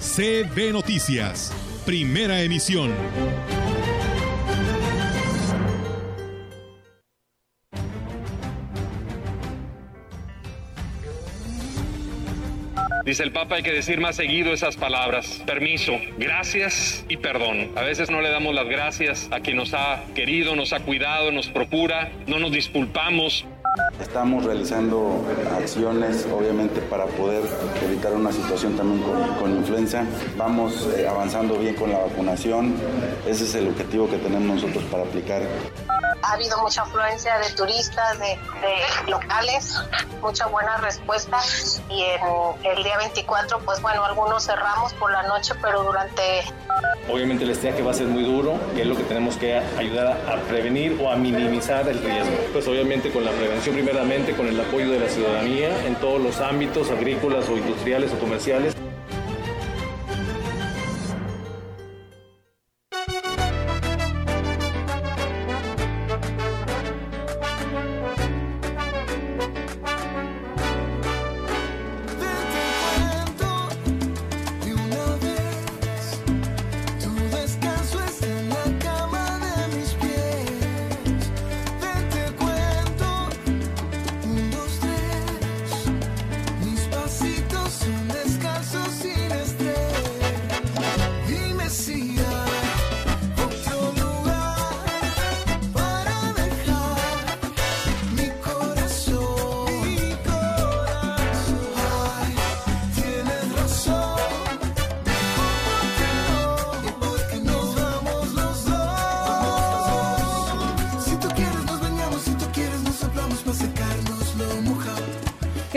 CB Noticias, primera emisión. Dice el Papa, hay que decir más seguido esas palabras. Permiso, gracias y perdón. A veces no le damos las gracias a quien nos ha querido, nos ha cuidado, nos procura, no nos disculpamos. Estamos realizando acciones, obviamente, para poder evitar una situación también con, influenza. Vamos eh, avanzando bien con la vacunación. Ese es el objetivo que tenemos nosotros para aplicar. Ha habido mucha afluencia de turistas, de, de locales, mucha buena respuesta y en el día 24, pues bueno, algunos cerramos por la noche, pero durante... Obviamente les decía que va a ser muy duro, que es lo que tenemos que ayudar a prevenir o a minimizar el riesgo. Pues obviamente con la prevención con el apoyo de la ciudadanía en todos los ámbitos agrícolas o industriales o comerciales.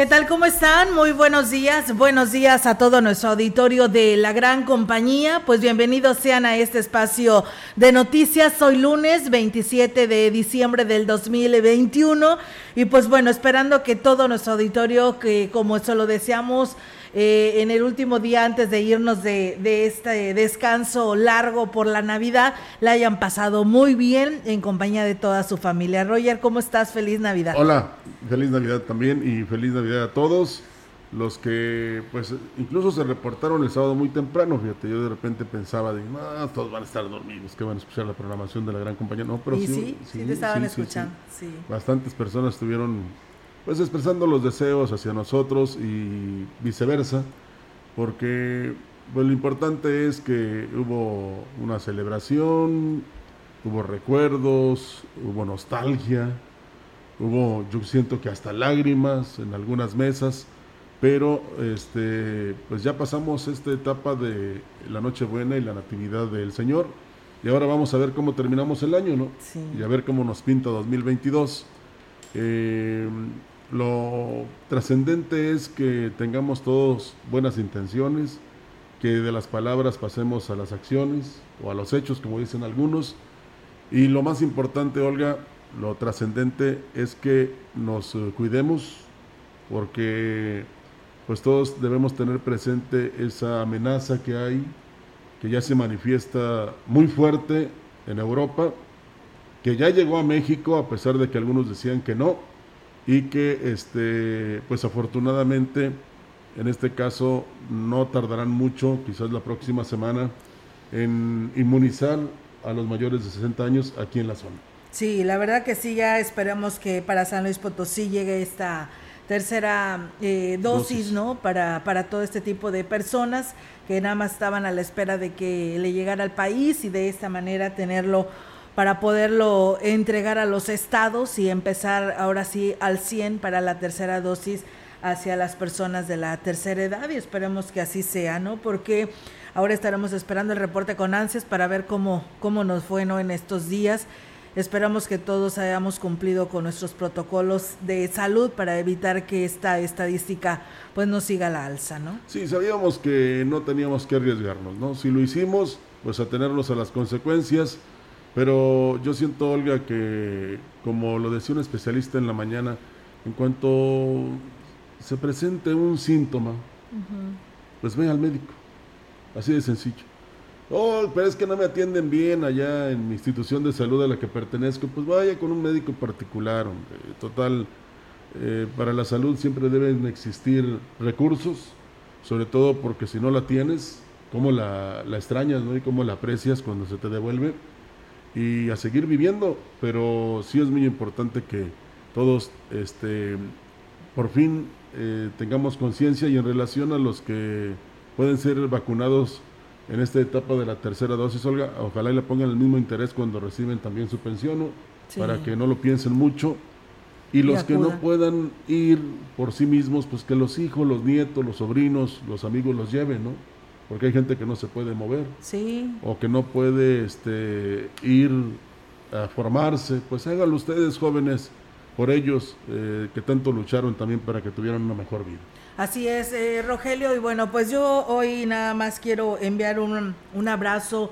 ¿Qué tal? ¿Cómo están? Muy buenos días. Buenos días a todo nuestro auditorio de la gran compañía. Pues bienvenidos sean a este espacio de noticias. Hoy lunes 27 de diciembre del 2021. Y pues bueno, esperando que todo nuestro auditorio, que como eso lo deseamos, eh, en el último día antes de irnos de, este descanso largo por la Navidad, la hayan pasado muy bien en compañía de toda su familia. Roger, ¿cómo estás? Feliz Navidad. Hola, feliz Navidad también y feliz Navidad a todos. Los que, pues, incluso se reportaron el sábado muy temprano, fíjate, yo de repente pensaba, de, no, todos van a estar dormidos, que van a escuchar la programación de la gran compañía. No, pero sí, sí, sí, te estaban escuchando, sí. Bastantes personas estuvieron pues expresando los deseos hacia nosotros y viceversa, porque pues, lo importante es que hubo una celebración, hubo recuerdos, hubo nostalgia, hubo, yo siento que hasta lágrimas en algunas mesas, pero este, pues ya pasamos esta etapa de la Nochebuena y la Natividad del Señor, y ahora vamos a ver cómo terminamos el año, ¿no? Y a ver cómo nos pinta 2022. Eh, lo trascendente es que tengamos todos buenas intenciones, que de las palabras pasemos a las acciones o a los hechos, como dicen algunos. Y lo más importante, Olga, lo trascendente es que nos eh, cuidemos, porque pues todos debemos tener presente esa amenaza que hay, que ya se manifiesta muy fuerte en Europa, que ya llegó a México a pesar de que algunos decían que no, y que este pues afortunadamente en este caso no tardarán mucho, quizás la próxima semana, en inmunizar a los mayores de 60 años aquí en la zona. Sí, la verdad que sí, ya esperamos que para San Luis Potosí llegue esta tercera eh, dosis, ¿no? Para, para todo este tipo de personas que nada más estaban a la espera de que le llegara al país y de esta manera tenerlo para poderlo entregar a los estados y empezar ahora sí al 100 para la tercera dosis hacia las personas de la tercera edad y esperemos que así sea, ¿no? Porque ahora estaremos esperando el reporte con ansias para ver cómo, cómo nos fue, ¿no? En estos días. Esperamos que todos hayamos cumplido con nuestros protocolos de salud para evitar que esta estadística pues no siga la alza, ¿no? Sí, sabíamos que no teníamos que arriesgarnos, ¿no? Si lo hicimos, pues atenernos a las consecuencias, pero yo siento, Olga, que como lo decía un especialista en la mañana, en cuanto se presente un síntoma, pues ve al médico, así de sencillo. Oh, pero es que no me atienden bien allá en mi institución de salud a la que pertenezco. Pues vaya con un médico particular, hombre. Total, eh, para la salud siempre deben existir recursos, sobre todo porque si no la tienes, cómo la, la extrañas ¿no? y cómo la aprecias cuando se te devuelve. Y a seguir viviendo, pero sí es muy importante que todos este, por fin eh, tengamos conciencia y en relación a los que pueden ser vacunados en esta etapa de la tercera dosis, Olga, ojalá y le pongan el mismo interés cuando reciben también su pensión, para que no lo piensen mucho. Y los que no puedan ir por sí mismos, pues que los hijos, los nietos, los sobrinos, los amigos los lleven, ¿no? Porque hay gente que no se puede mover. Sí. O que no puede este, ir a formarse. Pues háganlo ustedes, jóvenes, por ellos eh, que tanto lucharon también para que tuvieran una mejor vida. Así es, eh, Rogelio. Y bueno, pues yo hoy nada más quiero enviar un, un abrazo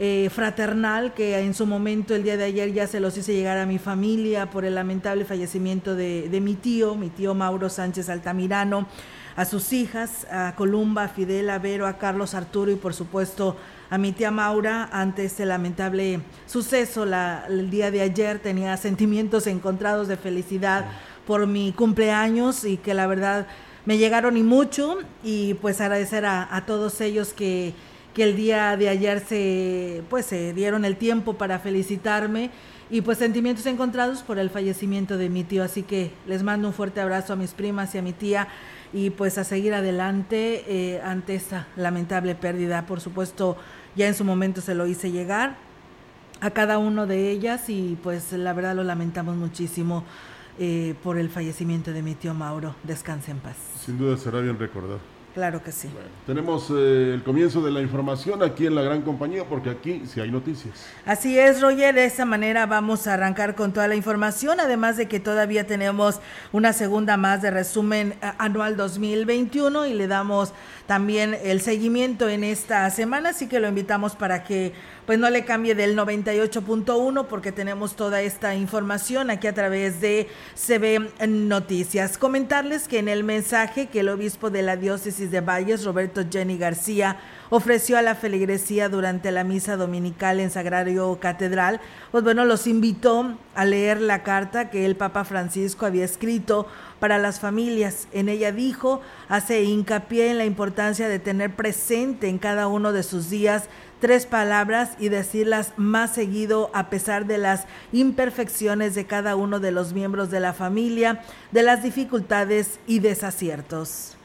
eh, fraternal que en su momento el día de ayer ya se los hice llegar a mi familia por el lamentable fallecimiento de, de mi tío, mi tío Mauro Sánchez Altamirano, a sus hijas, a Columba, a Fidel, a Vero, a Carlos Arturo y por supuesto a mi tía Maura. Ante este lamentable suceso. El día de ayer tenía sentimientos encontrados de felicidad por mi cumpleaños y que la verdad me llegaron y mucho. Y pues agradecer a, a todos ellos que, que, el día de ayer se pues se dieron el tiempo para felicitarme y pues sentimientos encontrados por el fallecimiento de mi tío. Así que les mando un fuerte abrazo a mis primas y a mi tía y pues a seguir adelante eh, ante esta lamentable pérdida por supuesto ya en su momento se lo hice llegar a cada uno de ellas y pues la verdad lo lamentamos muchísimo eh, por el fallecimiento de mi tío Mauro. Descanse en paz. Sin duda será bien recordado. Claro que sí. Bueno, tenemos eh, el comienzo de la información aquí en la gran compañía porque aquí sí hay noticias. Así es, Roger. De esta manera vamos a arrancar con toda la información, además de que todavía tenemos una segunda más de resumen eh, anual 2021 y le damos también el seguimiento en esta semana, así que lo invitamos para que pues no le cambie del 98.1 porque tenemos toda esta información aquí a través de CB Noticias. Comentarles que en el mensaje que el obispo de la diócesis de Valles, Roberto Jenny García, ofreció a la feligresía durante la misa dominical en Sagrario Catedral, pues bueno, los invitó a leer la carta que el Papa Francisco había escrito para las familias. En ella dijo, hace hincapié en la importancia de tener presente en cada uno de sus días tres palabras y decirlas más seguido a pesar de las imperfecciones de cada uno de los miembros de la familia, de las dificultades y desaciertos.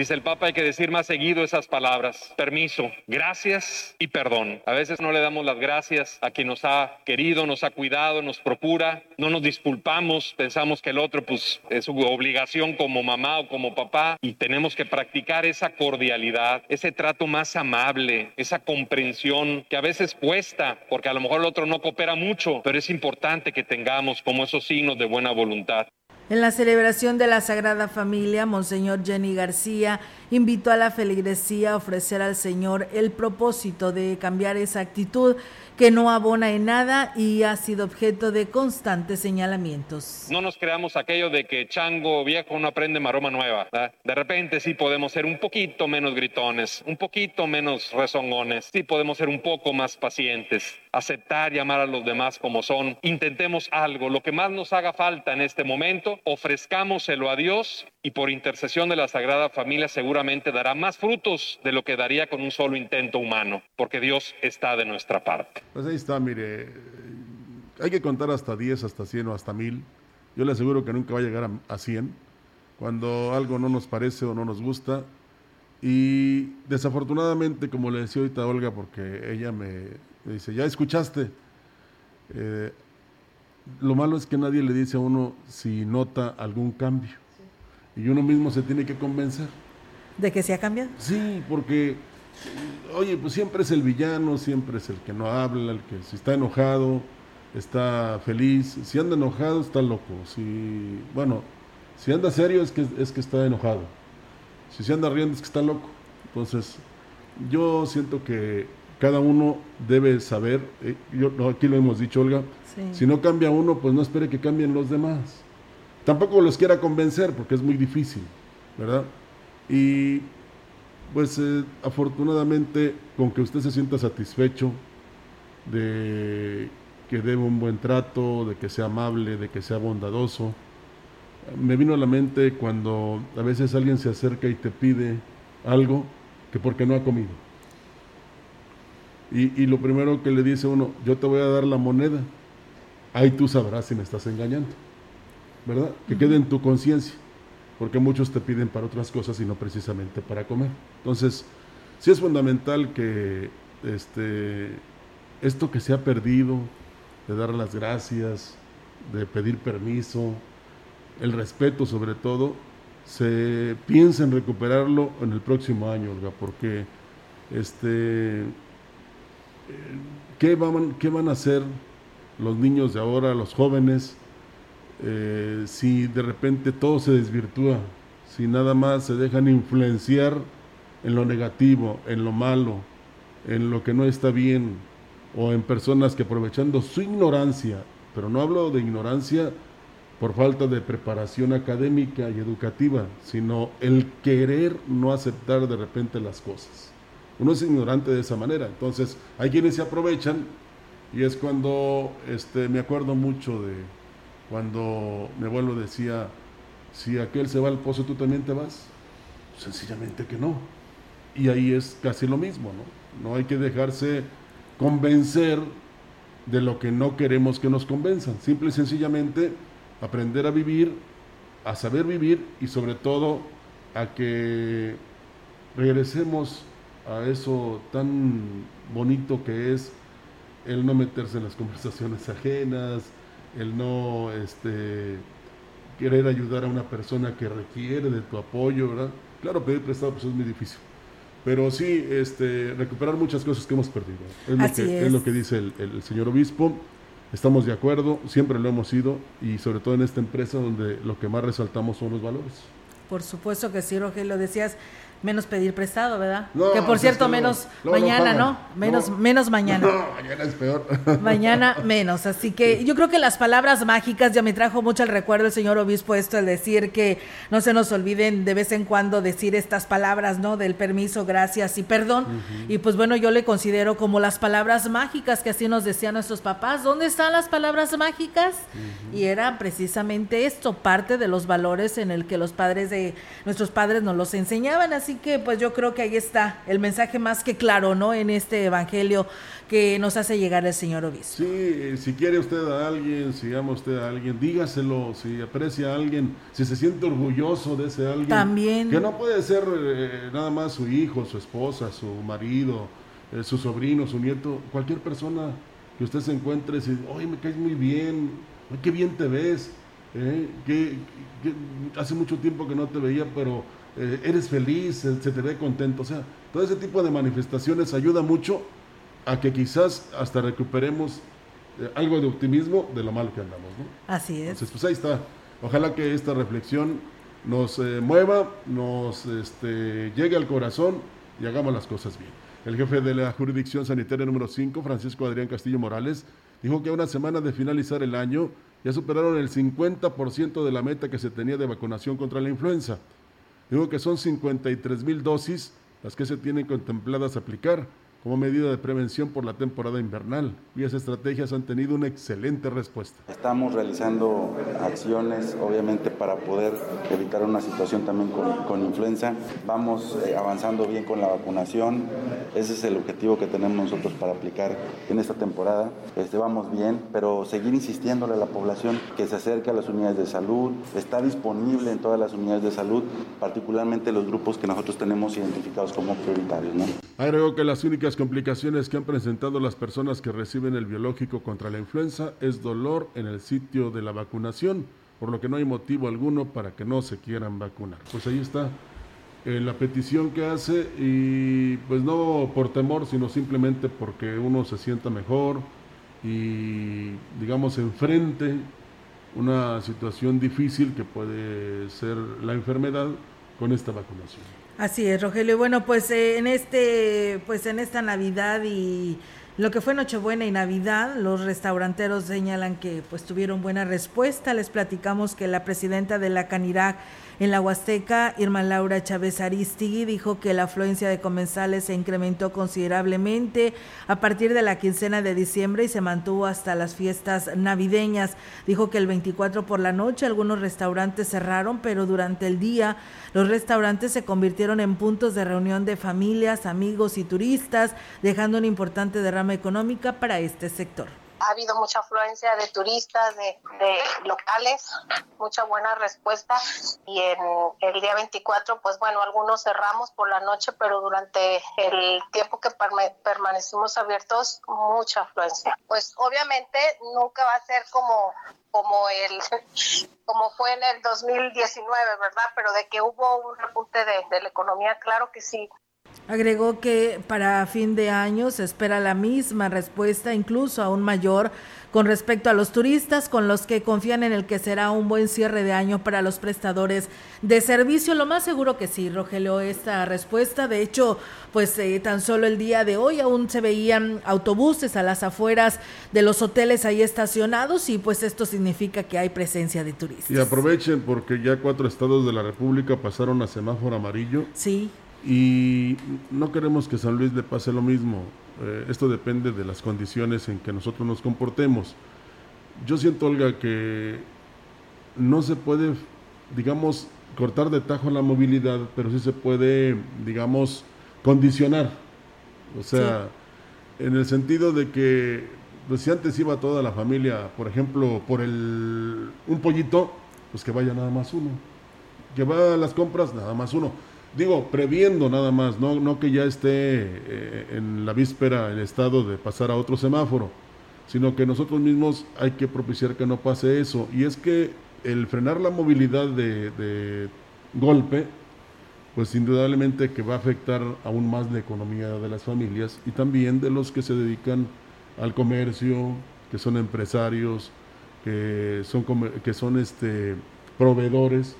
Dice el Papa, hay que decir más seguido esas palabras. Permiso, gracias y perdón. A veces no le damos las gracias a quien nos ha querido, nos ha cuidado, nos procura. No nos disculpamos, pensamos que el otro pues es su obligación como mamá o como papá y tenemos que practicar esa cordialidad, ese trato más amable, esa comprensión que a veces cuesta porque a lo mejor el otro no coopera mucho, pero es importante que tengamos como esos signos de buena voluntad. En la celebración de la Sagrada Familia, Monseñor Jenny García invitó a la feligresía a ofrecer al Señor el propósito de cambiar esa actitud que no abona en nada y ha sido objeto de constantes señalamientos. No nos creamos aquello de que chango viejo no aprende maroma nueva. De repente sí podemos ser un poquito menos gritones, un poquito menos rezongones, sí podemos ser un poco más pacientes, aceptar y amar a los demás como son. Intentemos algo, lo que más nos haga falta en este momento, ofrezcámoselo a Dios y por intercesión de la Sagrada Familia seguramente dará más frutos de lo que daría con un solo intento humano, porque Dios está de nuestra parte. Pues ahí está, mire, hay que contar hasta 10, hasta 100 o hasta 1000. Yo le aseguro que nunca va a llegar a, a 100 cuando algo no nos parece o no nos gusta. Y desafortunadamente, como le decía ahorita Olga, porque ella me, dice, ya escuchaste, eh, lo malo es que nadie le dice a uno si nota algún cambio. Y uno mismo se tiene que convencer. ¿De que se ha cambiado? Sí, porque, oye, pues siempre es el villano, siempre es el que no habla, el que si está enojado. está feliz. Si anda enojado, está loco. Si, bueno, si anda serio, es que, es que está enojado. Si se anda riendo, es que está loco. Entonces, yo siento que cada uno debe saber, eh, yo, aquí lo hemos dicho, Olga, si no cambia uno, pues no espere que cambien los demás. Tampoco los quiera convencer, porque es muy difícil, ¿verdad? Y pues eh, afortunadamente, con que usted se sienta satisfecho de que debe un buen trato, de que sea amable, de que sea bondadoso, me vino a la mente cuando a veces alguien se acerca y te pide algo que porque no ha comido. Y, lo primero que le dice uno, yo te voy a dar la moneda, ahí tú sabrás si me estás engañando, ¿verdad? Que quede en tu conciencia, porque muchos te piden para otras cosas y no precisamente para comer. Entonces, sí es fundamental que este, esto que se ha perdido, de dar las gracias, de pedir permiso, el respeto sobre todo, se piensa en recuperarlo en el próximo año, Olga, porque este, ¿qué, van, ¿qué van a hacer los niños de ahora, los jóvenes, eh, si de repente todo se desvirtúa, si nada más se dejan influenciar en lo negativo, en lo malo, en lo que no está bien, o en personas que aprovechando su ignorancia, pero no hablo de ignorancia por falta de preparación académica y educativa, sino el querer no aceptar de repente las cosas. Uno es ignorante de esa manera, entonces hay quienes se aprovechan y es cuando este, me acuerdo mucho de cuando mi abuelo decía, si aquel se va al pozo, ¿tú también te vas? Sencillamente que no. Y ahí es casi lo mismo, ¿no? No hay que dejarse convencer de lo que no queremos que nos convenzan. Simple y sencillamente aprender a vivir, a saber vivir y sobre todo a que regresemos a eso tan bonito que es el no meterse en las conversaciones ajenas, el no este, querer ayudar a una persona que requiere de tu apoyo, ¿verdad? Claro, pedir prestado pues es muy difícil. Pero sí, este, recuperar muchas cosas que hemos perdido. Es, lo, que, es. lo que dice el señor obispo. Estamos de acuerdo, siempre lo hemos sido y sobre todo en esta empresa donde lo que más resaltamos son los valores. Por supuesto que sí, Rogelio, decías, menos pedir prestado, ¿verdad? que por cierto, menos mañana, ¿no? Menos, menos mañana. mañana es peor. mañana menos. Así que yo creo que las palabras mágicas ya me trajo mucho el recuerdo el señor obispo esto, el decir que no se nos olviden de vez en cuando decir estas palabras, ¿no? Del permiso, gracias y perdón. Y pues bueno, yo le considero como las palabras mágicas que así nos decían nuestros papás. ¿Dónde están las palabras mágicas? Y era precisamente esto, parte de los valores en el que los padres de nuestros padres nos los enseñaban. Así Así que pues yo creo que ahí está el mensaje más que claro, ¿no? En este evangelio que nos hace llegar el Señor Obispo. Sí, eh, si quiere usted a alguien, si ama usted a alguien, dígaselo, si aprecia a alguien, si se siente orgulloso de ese alguien. También. Que no puede ser eh, nada más su hijo, su esposa, su marido, eh, su sobrino, su nieto, cualquier persona que usted se encuentre oye, me caes muy bien, qué bien te ves, que, hace mucho tiempo que no te veía, pero eh, eres feliz, se, te ve contento. O sea, todo ese tipo de manifestaciones ayuda mucho a que quizás hasta recuperemos eh, algo de optimismo de lo malo que andamos. ¿no? Así es. Entonces, pues ahí está. Ojalá que esta reflexión nos eh, mueva, nos este, llegue al corazón y hagamos las cosas bien. El jefe de la jurisdicción sanitaria número 5, Francisco Adrián Castillo Morales, dijo que a una semana de finalizar el año ya superaron el 50% de la meta que se tenía de vacunación contra la influenza. Digo que son 53 mil dosis las que se tienen contempladas aplicar como medida de prevención por la temporada invernal y esas estrategias han tenido una excelente respuesta. Estamos realizando acciones, obviamente, para poder evitar una situación también con, influenza. Vamos eh, avanzando bien con la vacunación. Ese es el objetivo que tenemos nosotros para aplicar en esta temporada. Este, vamos bien, pero seguir insistiéndole a la población que se acerque a las unidades de salud. Está disponible en todas las unidades de salud, particularmente los grupos que nosotros tenemos identificados como prioritarios. ¿no? Agregó que las únicas complicaciones que han presentado las personas que reciben el biológico contra la influenza es dolor en el sitio de la vacunación, por lo que no hay motivo alguno para que no se quieran vacunar. Pues ahí está eh, la petición que hace y pues no por temor, sino simplemente porque uno se sienta mejor, y, digamos, enfrente una situación difícil que puede ser la enfermedad con esta vacunación. Así es, Rogelio. Bueno, pues eh, en este, pues en esta Navidad y lo que fue Nochebuena y Navidad, los restauranteros señalan que pues tuvieron buena respuesta. Les platicamos que la presidenta de la Canirac en la Huasteca, Irma Laura Chávez Aristigui dijo que la afluencia de comensales se incrementó considerablemente a partir de la quincena de diciembre y se mantuvo hasta las fiestas navideñas. Dijo que el 24 por la noche algunos restaurantes cerraron, pero durante el día los restaurantes se convirtieron en puntos de reunión de familias, amigos y turistas, dejando una importante derrama económica para este sector ha habido mucha afluencia de turistas, de, locales, mucha buena respuesta y en el día 24, pues bueno, algunos cerramos por la noche, pero durante el tiempo que permanecimos abiertos, mucha afluencia. Pues obviamente nunca va a ser como como el como fue en el 2019, ¿verdad? Pero de que hubo un repunte de, de la economía, claro que sí. Agregó que para fin de año se espera la misma respuesta, incluso aún mayor, con respecto a los turistas, con los que confían en el que será un buen cierre de año para los prestadores de servicio. Lo más seguro que sí, Rogelio, esta respuesta. De hecho, pues eh, tan solo el día de hoy aún se veían autobuses a las afueras de los hoteles ahí estacionados y pues esto significa que hay presencia de turistas. Y aprovechen porque ya cuatro estados de la República pasaron a semáforo amarillo. Sí. Y no queremos que San Luis le pase lo mismo. Eh, esto depende de las condiciones en que nosotros nos comportemos. Yo siento, Olga, que no se puede, digamos, cortar de tajo la movilidad, pero sí se puede, digamos, condicionar. O sea, en el sentido de que, pues si antes iba toda la familia, por ejemplo, por el un pollito, pues que vaya nada más uno. Que va a las compras, nada más uno digo, previendo nada más, no, no que ya esté eh, en la víspera el estado de pasar a otro semáforo, sino que nosotros mismos hay que propiciar que no pase eso. Y es que el frenar la movilidad de, de golpe, pues indudablemente que va a afectar aún más la economía de las familias y también de los que se dedican al comercio, que son empresarios, que son, que son este, proveedores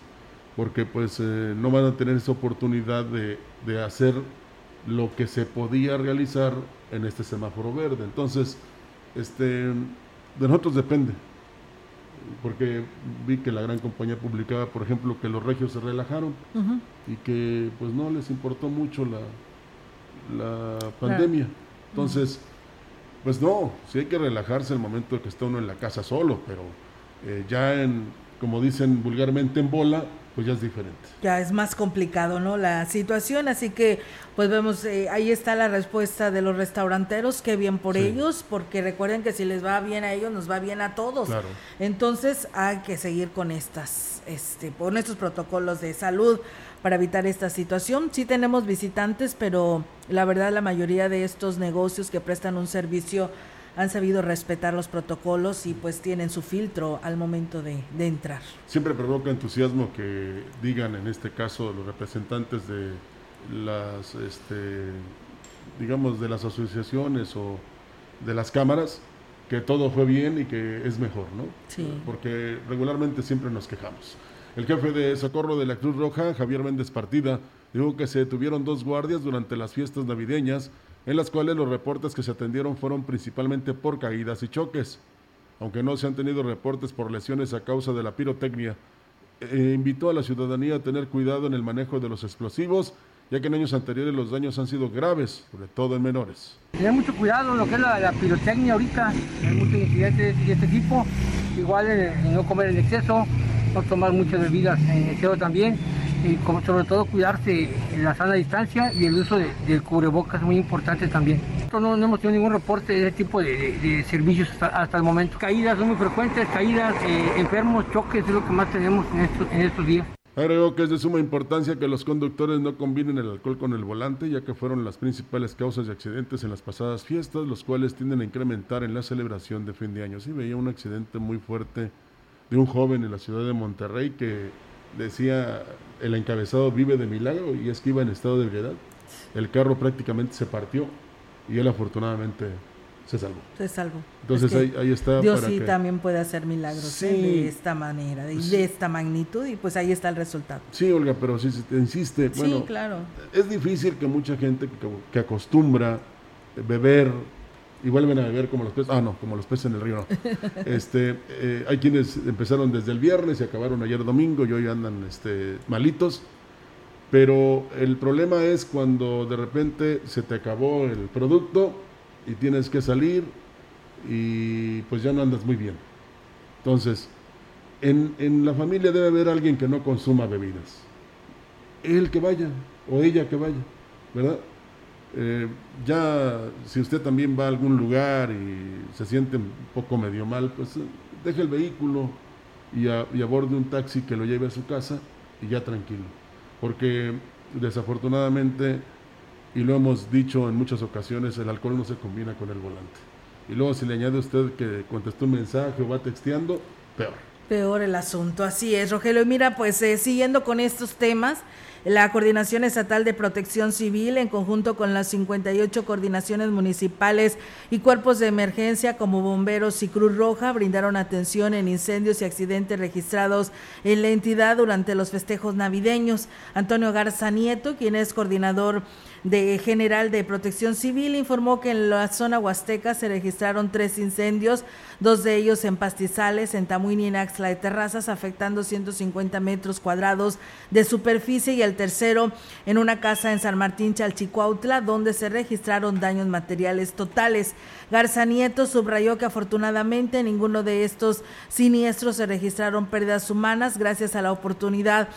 porque pues eh, no van a tener esa oportunidad de, de, hacer lo que se podía realizar en este semáforo verde. Entonces, este, de nosotros depende, porque vi que la gran compañía publicaba, por ejemplo, que los regios se relajaron y que pues no les importó mucho la, la pandemia. Entonces, pues no, sí hay que relajarse el momento de que está uno en la casa solo, pero eh, ya en, como dicen vulgarmente, en bola, pues ya es diferente. Ya es más complicado, ¿no? La situación, así que pues vemos, eh, ahí está la respuesta de los restauranteros, qué bien por ellos, porque recuerden que si les va bien a ellos, nos va bien a todos. Claro. Entonces hay que seguir con estas, este, con estos protocolos de salud para evitar esta situación. Sí tenemos visitantes, pero la verdad la mayoría de estos negocios que prestan un servicio han sabido respetar los protocolos y pues tienen su filtro al momento de, entrar. Siempre provoca entusiasmo que digan en este caso los representantes de las, este, digamos, de las asociaciones o de las cámaras que todo fue bien y que es mejor, ¿no? Sí. Porque regularmente siempre nos quejamos. El jefe de socorro de la Cruz Roja, Javier Méndez Partida, dijo que se detuvieron dos guardias durante las fiestas navideñas en las cuales los reportes que se atendieron fueron principalmente por caídas y choques, aunque no se han tenido reportes por lesiones a causa de la pirotecnia. Eh, invitó a la ciudadanía a tener cuidado en el manejo de los explosivos, ya que en años anteriores los daños han sido graves, sobre todo en menores. Tener mucho cuidado lo que es la, pirotecnia ahorita, hay muchos incidentes de este tipo, igual eh, no comer en exceso, no tomar muchas bebidas en exceso también y como sobre todo cuidarse en la sana distancia y el uso de, del cubrebocas es muy importante también. No, no hemos tenido ningún reporte de ese tipo de, servicios hasta, el momento. Caídas son muy frecuentes, caídas, eh, enfermos, choques es lo que más tenemos en estos, en estos días. Agregó que es de suma importancia que los conductores no combinen el alcohol con el volante, ya que fueron las principales causas de accidentes en las pasadas fiestas, los cuales tienden a incrementar en la celebración de fin de año. Sí veía un accidente muy fuerte de un joven en la ciudad de Monterrey que decía el encabezado vive de milagro y es que iba en estado de ebriedad. El carro prácticamente se partió y él afortunadamente se salvó. Se salvó. Entonces ahí, ahí, está. Dios sí también puede hacer milagros ¿eh? de esta manera, de, de, esta magnitud, y pues ahí está el resultado. Sí, Olga, pero si te insiste, bueno, sí, claro. es difícil que mucha gente que, que acostumbra beber y vuelven a beber como los peces, ah no, como los peces en el río, no. este, eh, hay quienes empezaron desde el viernes y acabaron ayer domingo y hoy andan este, malitos, pero el problema es cuando de repente se te acabó el producto y tienes que salir y pues ya no andas muy bien. Entonces, en, en la familia debe haber alguien que no consuma bebidas. Él que vaya o ella que vaya, ¿verdad? Eh, ya si usted también va a algún lugar y se siente un poco medio mal, pues eh, deje el vehículo y, y aborde un taxi que lo lleve a su casa y ya tranquilo. Porque desafortunadamente, y lo hemos dicho en muchas ocasiones, el alcohol no se combina con el volante. Y luego si le añade usted que contestó un mensaje o va texteando, peor. Peor el asunto, así es, Rogelio. Y mira, pues eh, siguiendo con estos temas, la Coordinación Estatal de Protección Civil, en conjunto con las 58 coordinaciones municipales y cuerpos de emergencia como bomberos y Cruz Roja, brindaron atención en incendios y accidentes registrados en la entidad durante los festejos navideños. Antonio Garza Nieto, quien es coordinador de General de Protección Civil informó que en la zona huasteca se registraron tres incendios, dos de ellos en pastizales, en Tamuín y en Axla de Terrazas, afectando 150 metros cuadrados de superficie, y el tercero en una casa en San Martín, Chalchicuautla, donde se registraron daños materiales totales. Garza Nieto subrayó que afortunadamente en ninguno de estos siniestros se registraron pérdidas humanas gracias a la oportunidad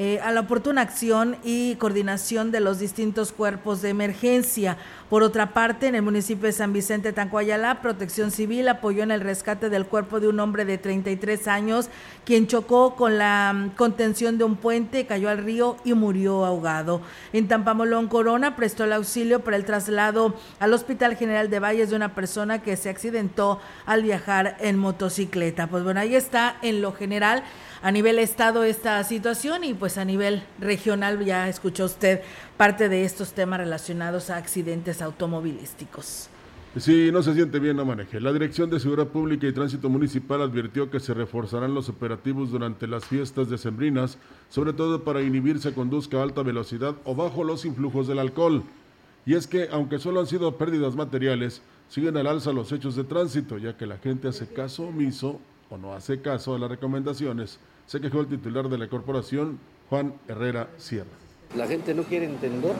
eh, a la oportuna acción y coordinación de los distintos cuerpos de emergencia. Por otra parte, en el municipio de San Vicente Tancuayalá, Protección Civil apoyó en el rescate del cuerpo de un hombre de 33 años, quien chocó con la mm, contención de un puente, cayó al río y murió ahogado. En Tampamolón, Corona, prestó el auxilio para el traslado al Hospital General de Valles de una persona que se accidentó al viajar en motocicleta. Pues bueno, ahí está en lo general a nivel estado esta situación y pues a nivel regional ya escuchó usted parte de estos temas relacionados a accidentes automovilísticos. Si no se siente bien, no maneje. La Dirección de Seguridad Pública y Tránsito Municipal advirtió que se reforzarán los operativos durante las fiestas decembrinas, sobre todo para inhibir se conduzca a alta velocidad o bajo los influjos del alcohol. Y es que, aunque solo han sido pérdidas materiales, siguen al alza los hechos de tránsito, ya que la gente hace caso omiso o no hace caso a las recomendaciones, se quejó el titular de la corporación, Juan Herrera Sierra. La gente no quiere entender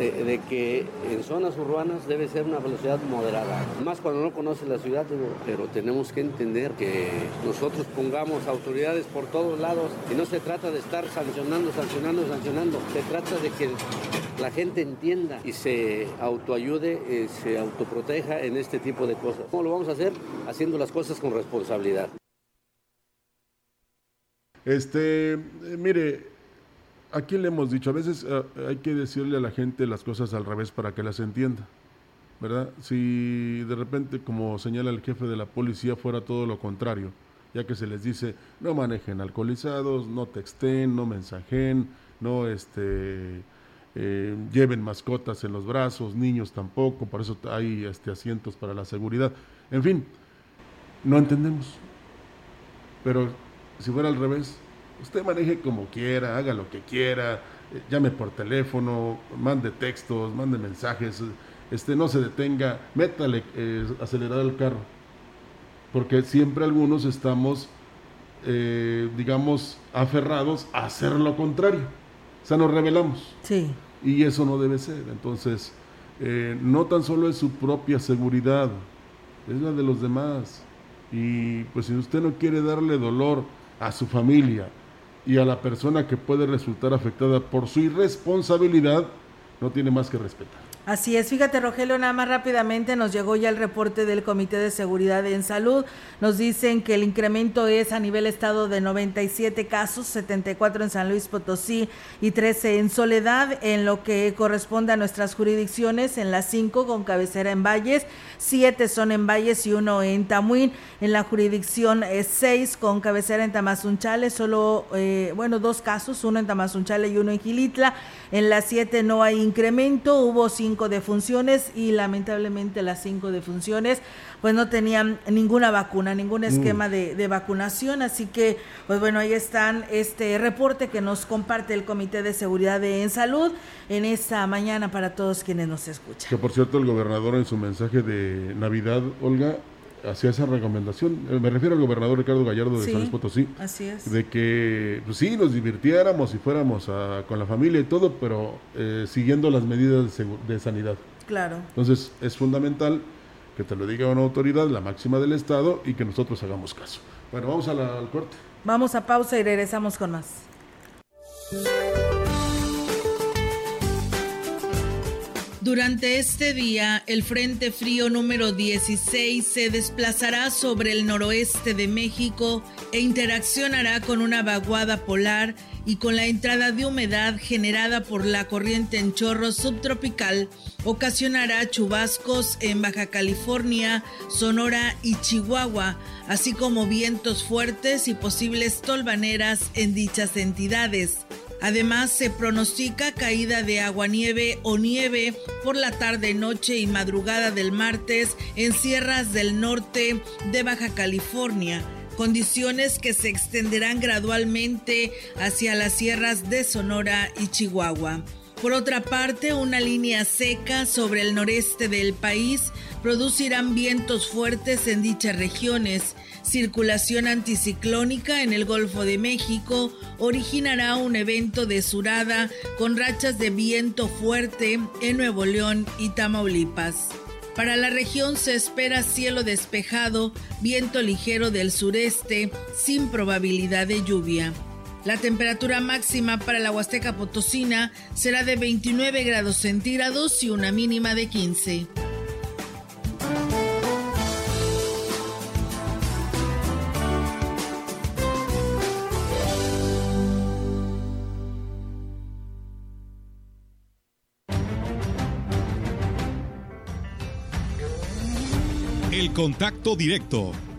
eh, de, que en zonas urbanas debe ser una velocidad moderada, más cuando no conoce la ciudad, pero tenemos que entender que nosotros pongamos autoridades por todos lados y no se trata de estar sancionando, sancionando, sancionando, se trata de que la gente entienda y se autoayude, eh, se autoproteja en este tipo de cosas. ¿Cómo lo vamos a hacer? Haciendo las cosas con responsabilidad. Este, eh, mire, aquí le hemos dicho, a veces eh, hay que decirle a la gente las cosas al revés para que las entienda, ¿verdad? Si de repente, como señala el jefe de la policía, fuera todo lo contrario, ya que se les dice, no manejen alcoholizados, no texten, no mensajen, no este, eh, lleven mascotas en los brazos, niños tampoco, por eso hay este, asientos para la seguridad, en fin, no entendemos, pero si fuera al revés, usted maneje como quiera, haga lo que quiera, eh, llame por teléfono, mande textos, mande mensajes, este, no se detenga, métale eh, acelerar el carro, porque siempre algunos estamos, eh, digamos, aferrados a hacer lo contrario, o sea, nos rebelamos. Sí. Y eso no debe ser, entonces, no tan solo es su propia seguridad, es la de los demás. Y pues si usted no quiere darle dolor a su familia y a la persona que puede resultar afectada por su irresponsabilidad, no tiene más que respetar. Así es, fíjate Rogelio, nada más rápidamente nos llegó ya el reporte del Comité de Seguridad en Salud. Nos dicen que el incremento es a nivel estado de 97 casos, 74 en San Luis Potosí y 13 en Soledad, en lo que corresponde a nuestras jurisdicciones, en las 5 con cabecera en Valles, 7 son en Valles y uno en Tamuín. En la jurisdicción 6 con cabecera en Tamazunchale, solo, eh, bueno, dos casos, uno en Tamazunchale y uno en Gilitla. En las 7 no hay incremento, hubo 5 cinco defunciones y lamentablemente las cinco defunciones pues no tenían ninguna vacuna, ningún mm. esquema de, vacunación. Así que, pues bueno, ahí están este reporte que nos comparte el Comité de Seguridad de, en Salud en esta mañana para todos quienes nos escuchan. Que por cierto, el gobernador en su mensaje de Navidad, Olga, hacía esa recomendación. Eh, me refiero al gobernador Ricardo Gallardo de San Luis Potosí. Así es. De que, pues sí, nos divirtiéramos y fuéramos con la familia y todo, pero eh, siguiendo las medidas de, de sanidad. Claro. Entonces, es fundamental que te lo diga una autoridad, la máxima del Estado, y que nosotros hagamos caso. Bueno, vamos al corte. Vamos a pausa y regresamos con más. Durante este día, el Frente Frío número 16 se desplazará sobre el noroeste de México e interaccionará con una vaguada polar y con la entrada de humedad generada por la corriente en chorro subtropical, ocasionará chubascos en Baja California, Sonora y Chihuahua, así como vientos fuertes y posibles tolvaneras en dichas entidades. Además, se pronostica caída de aguanieve o nieve por la tarde, noche y madrugada del martes en sierras del norte de Baja California, condiciones que se extenderán gradualmente hacia las sierras de Sonora y Chihuahua. Por otra parte, una línea seca sobre el noreste del país producirán vientos fuertes en dichas regiones circulación anticiclónica en el Golfo de México originará un evento de surada con rachas de viento fuerte en Nuevo León y Tamaulipas. Para la región se espera cielo despejado, viento ligero del sureste, sin probabilidad de lluvia. La temperatura máxima para la Huasteca Potosina será de 29 grados centígrados y una mínima de 15. contacto directo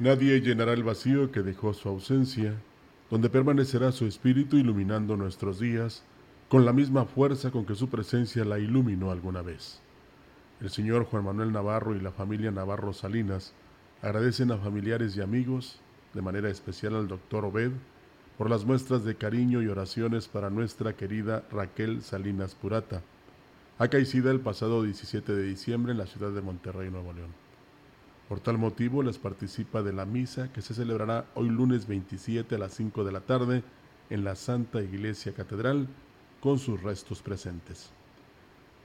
Nadie llenará el vacío que dejó su ausencia, donde permanecerá su espíritu iluminando nuestros días con la misma fuerza con que su presencia la iluminó alguna vez. El señor Juan Manuel Navarro y la familia Navarro Salinas agradecen a familiares y amigos, de manera especial al doctor Obed, por las muestras de cariño y oraciones para nuestra querida Raquel Salinas Purata, acaecida el pasado 17 de diciembre en la ciudad de Monterrey, Nuevo León. Por tal motivo les participa de la misa que se celebrará hoy lunes 27 a las 5 de la tarde en la Santa Iglesia Catedral con sus restos presentes,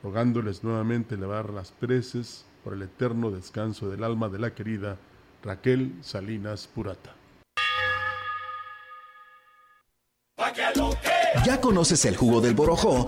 rogándoles nuevamente elevar las preces por el eterno descanso del alma de la querida Raquel Salinas Purata. ¿Ya conoces el jugo del borojó?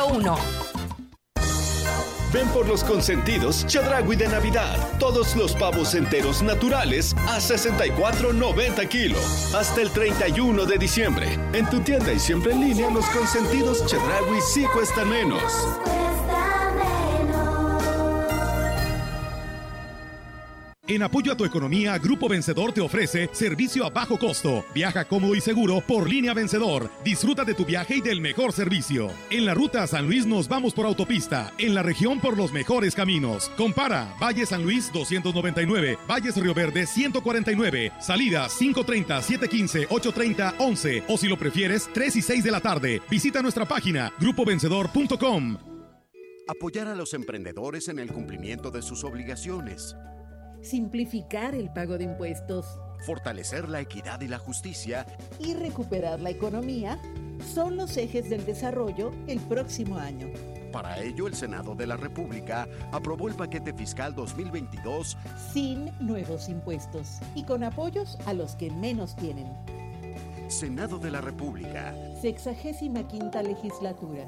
202 B001. Ven por los consentidos Chadragui de Navidad. Todos los pavos enteros naturales a 64.90 kilos. Hasta el 31 de diciembre. En tu tienda y siempre en línea, los consentidos Chadragui sí cuestan menos. En apoyo a tu economía, Grupo Vencedor te ofrece servicio a bajo costo. Viaja cómodo y seguro por línea Vencedor. Disfruta de tu viaje y del mejor servicio. En la ruta a San Luis nos vamos por autopista. En la región por los mejores caminos. Compara Valle San Luis 299, Valles Río Verde 149, salida 530, 715, 830, 11 o si lo prefieres 3 y 6 de la tarde. Visita nuestra página grupovencedor.com. apoyar a los emprendedores en el cumplimiento de sus obligaciones, simplificar el pago de impuestos, fortalecer la equidad y la justicia y recuperar la economía son los ejes del desarrollo el próximo año. Para ello, el Senado de la República aprobó el paquete fiscal 2022 sin nuevos impuestos y con apoyos a los que menos tienen. Senado de la República. Sexagésima quinta legislatura.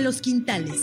Los Quintales.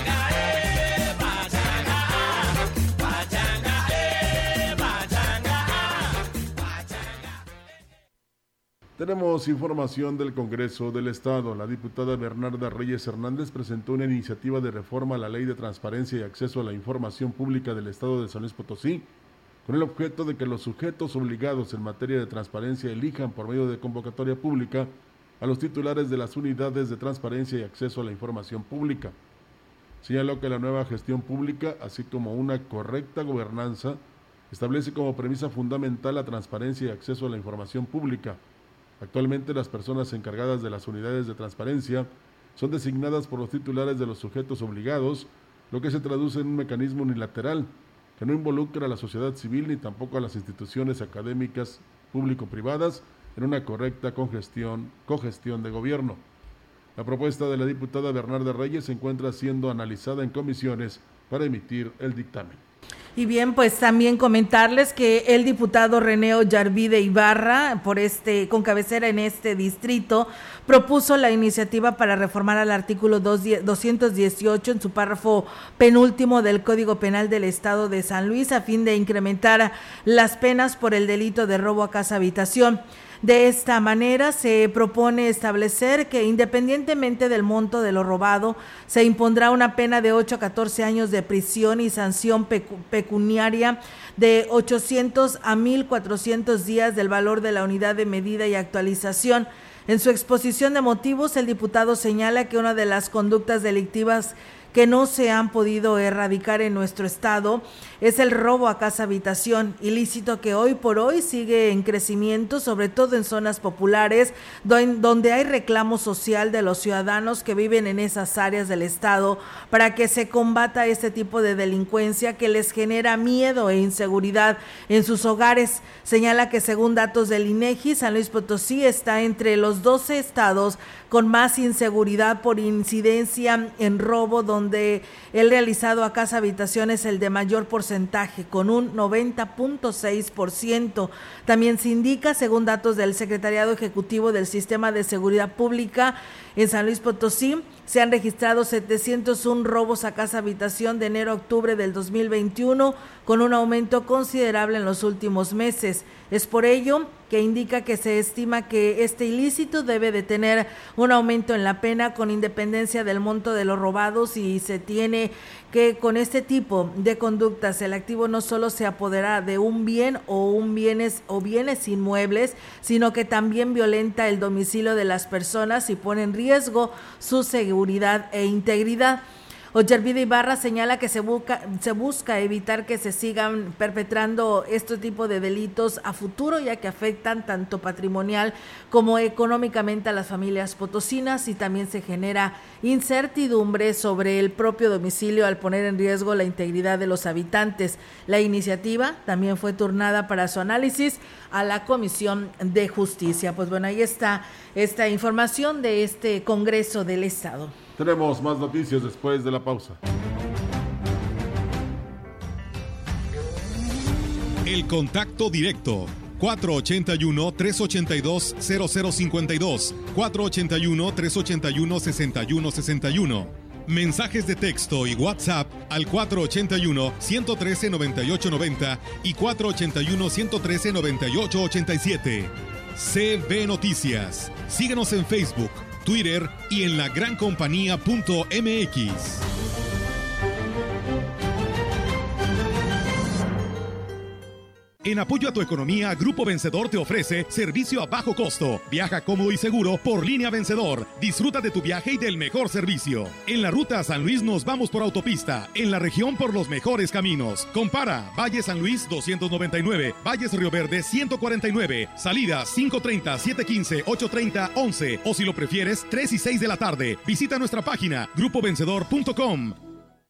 Tenemos información del Congreso del Estado. La diputada Bernarda Reyes Hernández presentó una iniciativa de reforma a la Ley de Transparencia y Acceso a la Información Pública del Estado de San Luis Potosí, con el objeto de que los sujetos obligados en materia de transparencia elijan por medio de convocatoria pública a los titulares de las unidades de transparencia y acceso a la información pública. Señaló que la nueva gestión pública, así como una correcta gobernanza, establece como premisa fundamental la transparencia y acceso a la información pública Actualmente las personas encargadas de las unidades de transparencia son designadas por los titulares de los sujetos obligados, lo que se traduce en un mecanismo unilateral que no involucra a la sociedad civil ni tampoco a las instituciones académicas público-privadas en una correcta congestión, cogestión de gobierno. La propuesta de la diputada Bernarda Reyes se encuentra siendo analizada en comisiones para emitir el dictamen. Y bien, pues también comentarles que el diputado Reneo Yarvide Ibarra, por este, con cabecera en este distrito, propuso la iniciativa para reformar al artículo 218 en su párrafo penúltimo del Código Penal del Estado de San Luis a fin de incrementar las penas por el delito de robo a casa habitación. De esta manera se propone establecer que independientemente del monto de lo robado, se impondrá una pena de 8 a 14 años de prisión y sanción pecuniaria de 800 a 1.400 días del valor de la unidad de medida y actualización. En su exposición de motivos, el diputado señala que una de las conductas delictivas que no se han podido erradicar en nuestro estado es el robo a casa habitación, ilícito que hoy por hoy sigue en crecimiento, sobre todo en zonas populares, donde hay reclamo social de los ciudadanos que viven en esas áreas del Estado para que se combata este tipo de delincuencia que les genera miedo e inseguridad en sus hogares. Señala que según datos del INEGI, San Luis Potosí está entre los 12 estados con más inseguridad por incidencia en robo, donde el realizado a casa habitación es el de mayor porcentaje con un 90.6%. También se indica, según datos del Secretariado Ejecutivo del Sistema de Seguridad Pública en San Luis Potosí, se han registrado 701 robos a casa habitación de enero a octubre del 2021, con un aumento considerable en los últimos meses. Es por ello que indica que se estima que este ilícito debe de tener un aumento en la pena con independencia del monto de los robados y se tiene que con este tipo de conductas el activo no solo se apodera de un bien o un bienes o bienes inmuebles, sino que también violenta el domicilio de las personas y pone en riesgo su seguridad e integridad. Ollervida Ibarra señala que se busca, se busca evitar que se sigan perpetrando este tipo de delitos a futuro, ya que afectan tanto patrimonial como económicamente a las familias potosinas y también se genera incertidumbre sobre el propio domicilio al poner en riesgo la integridad de los habitantes. La iniciativa también fue turnada para su análisis a la Comisión de Justicia. Pues bueno, ahí está esta información de este Congreso del Estado. Tenemos más noticias después de la pausa. El contacto directo 481-382-0052, 481-381-6161. Mensajes de texto y WhatsApp al 481-113-9890 y 481-113-9887. CB Noticias. Síguenos en Facebook Twitter y en la lagrancompañía.mx. En apoyo a tu economía, Grupo Vencedor te ofrece servicio a bajo costo. Viaja cómodo y seguro por línea Vencedor. Disfruta de tu viaje y del mejor servicio. En la ruta San Luis nos vamos por autopista. En la región por los mejores caminos. Compara Valle San Luis 299, Valles Río Verde 149, salida 530, 715, 830, 11 o si lo prefieres 3 y 6 de la tarde. Visita nuestra página grupovencedor.com.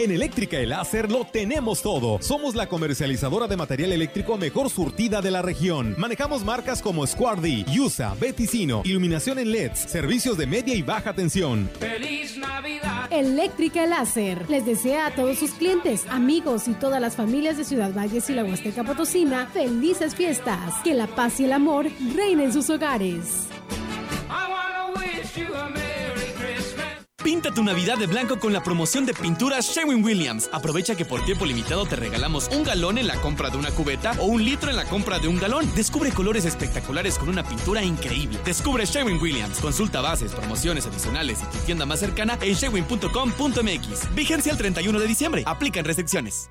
En Eléctrica El Láser lo tenemos todo. Somos la comercializadora de material eléctrico mejor surtida de la región. Manejamos marcas como Squardi, Yusa, Beticino, iluminación en LEDs, servicios de media y baja tensión. ¡Feliz Navidad! Eléctrica El Láser les desea a todos sus clientes, amigos y todas las familias de Ciudad Valles y la Huasteca Potosina felices fiestas. Que la paz y el amor reinen en sus hogares. Pinta tu Navidad de blanco con la promoción de pinturas Sherwin Williams. Aprovecha que por tiempo limitado te regalamos un galón en la compra de una cubeta o un litro en la compra de un galón. Descubre colores espectaculares con una pintura increíble. Descubre Sherwin Williams. Consulta bases, promociones adicionales y tu tienda más cercana en sherwin.com.mx. Vigencia el 31 de diciembre. Aplican restricciones.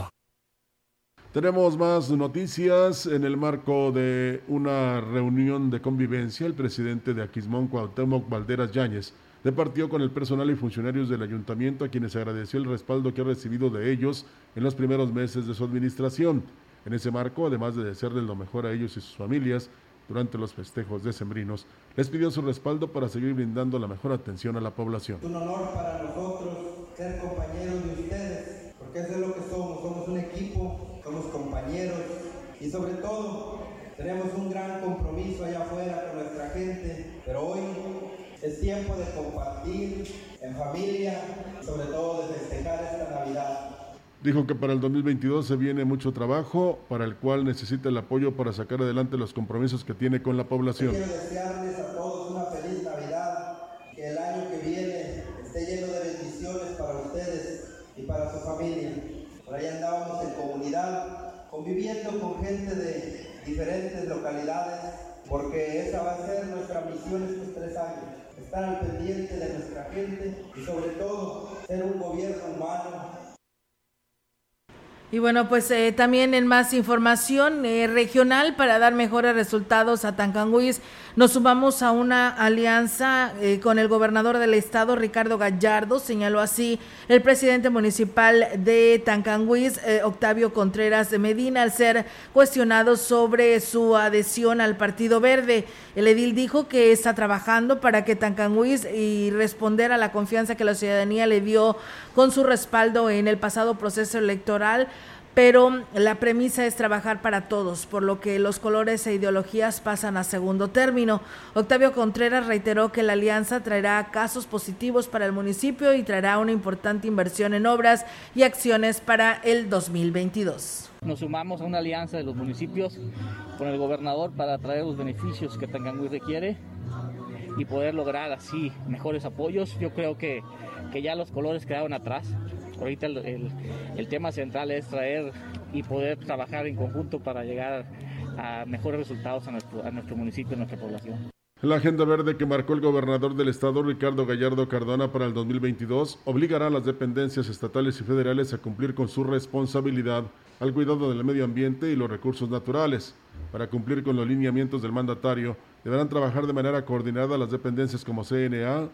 Tenemos más noticias en el marco de una reunión de convivencia. El presidente de Aquismón, Cuauhtémoc Valderas Yáñez, departió con el personal y funcionarios del ayuntamiento a quienes agradeció el respaldo que ha recibido de ellos en los primeros meses de su administración. En ese marco, además de desearles lo mejor a ellos y sus familias durante los festejos decembrinos, les pidió su respaldo para seguir brindando la mejor atención a la población. Es un honor para nosotros ser compañeros de ustedes, porque es lo que somos, somos un equipo, somos compañeros y sobre todo tenemos un gran compromiso allá afuera con nuestra gente, pero hoy es tiempo de compartir en familia sobre todo de festejar esta Navidad. Dijo que para el 2022 se viene mucho trabajo, para el cual necesita el apoyo para sacar adelante los compromisos que tiene con la población. Quiero desearles a todos una feliz Navidad, que el año que viene esté lleno de bendiciones para ustedes y para su familia. Por ahí andábamos en comunidad, conviviendo con gente de diferentes localidades, porque esa va a ser nuestra misión estos tres años. Estar al pendiente de nuestra gente y sobre todo ser un gobierno humano y bueno, pues eh, también en más información eh, regional para dar mejores resultados a Tancanguis, nos sumamos a una alianza eh, con el gobernador del estado, Ricardo Gallardo, señaló así el presidente municipal de Tancanguis, Octavio Contreras de Medina, al ser cuestionado sobre su adhesión al Partido Verde. El edil dijo que está trabajando para que Tancanguis y responder a la confianza que la ciudadanía le dio con su respaldo en el pasado proceso electoral pero la premisa es trabajar para todos, por lo que los colores e ideologías pasan a segundo término. Octavio Contreras reiteró que la alianza traerá casos positivos para el municipio y traerá una importante inversión en obras y acciones para el 2022. Nos sumamos a una alianza de los municipios con el gobernador para traer los beneficios que Tanganguy requiere y poder lograr así mejores apoyos. Yo creo que, que ya los colores quedaron atrás ahorita el, tema central es traer y poder trabajar en conjunto para llegar a mejores resultados a nuestro, a nuestro municipio, a nuestra población. La agenda verde que marcó el gobernador del estado, Ricardo Gallardo Cardona, para el 2022 obligará a las dependencias estatales y federales a cumplir con su responsabilidad al cuidado del medio ambiente y los recursos naturales. Para cumplir con los lineamientos del mandatario, deberán trabajar de manera coordinada las dependencias como CNA,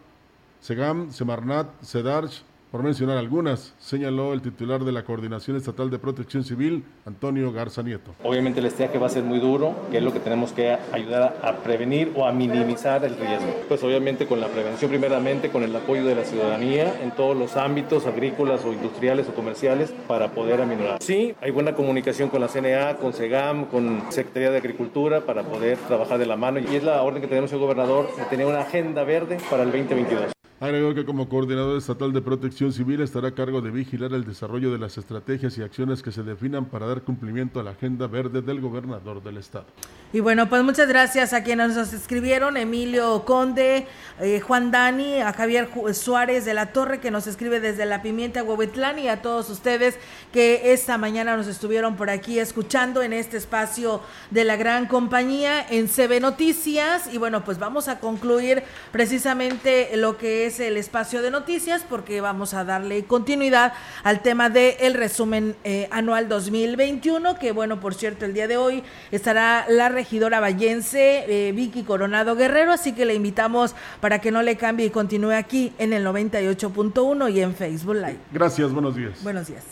SEGAM, Semarnat, CEDARCH, por mencionar algunas, señaló el titular de la Coordinación Estatal de Protección Civil, Antonio Garza Nieto. Obviamente el estiaje va a ser muy duro, que es lo que tenemos que ayudar a prevenir o a minimizar el riesgo. Pues obviamente con la prevención primeramente, con el apoyo de la ciudadanía en todos los ámbitos agrícolas o industriales o comerciales para poder aminorar. Sí, hay buena comunicación con la CNA, con SEGAM, con Secretaría de Agricultura para poder trabajar de la mano y es la orden que tenemos el gobernador de tener una agenda verde para el 2022. Agregó que como coordinador estatal de protección civil estará a cargo de vigilar el desarrollo de las estrategias y acciones que se definan para dar cumplimiento a la agenda verde del gobernador del estado. Y bueno, pues muchas gracias a quienes nos escribieron, Emilio Conde, eh, Juan Dani, a Javier Suárez de la Torre que nos escribe desde la Pimienta Huehuetlán y a todos ustedes que esta mañana nos estuvieron por aquí escuchando en este espacio de la gran compañía en CB Noticias. Y bueno, pues vamos a concluir precisamente lo que es es el espacio de noticias porque vamos a darle continuidad al tema del el resumen eh, anual 2021, que bueno, por cierto, el día de hoy estará la regidora vallense eh, Vicky Coronado Guerrero, así que le invitamos para que no le cambie y continúe aquí en el 98.1 y en Facebook Live. Gracias, buenos días. Buenos días.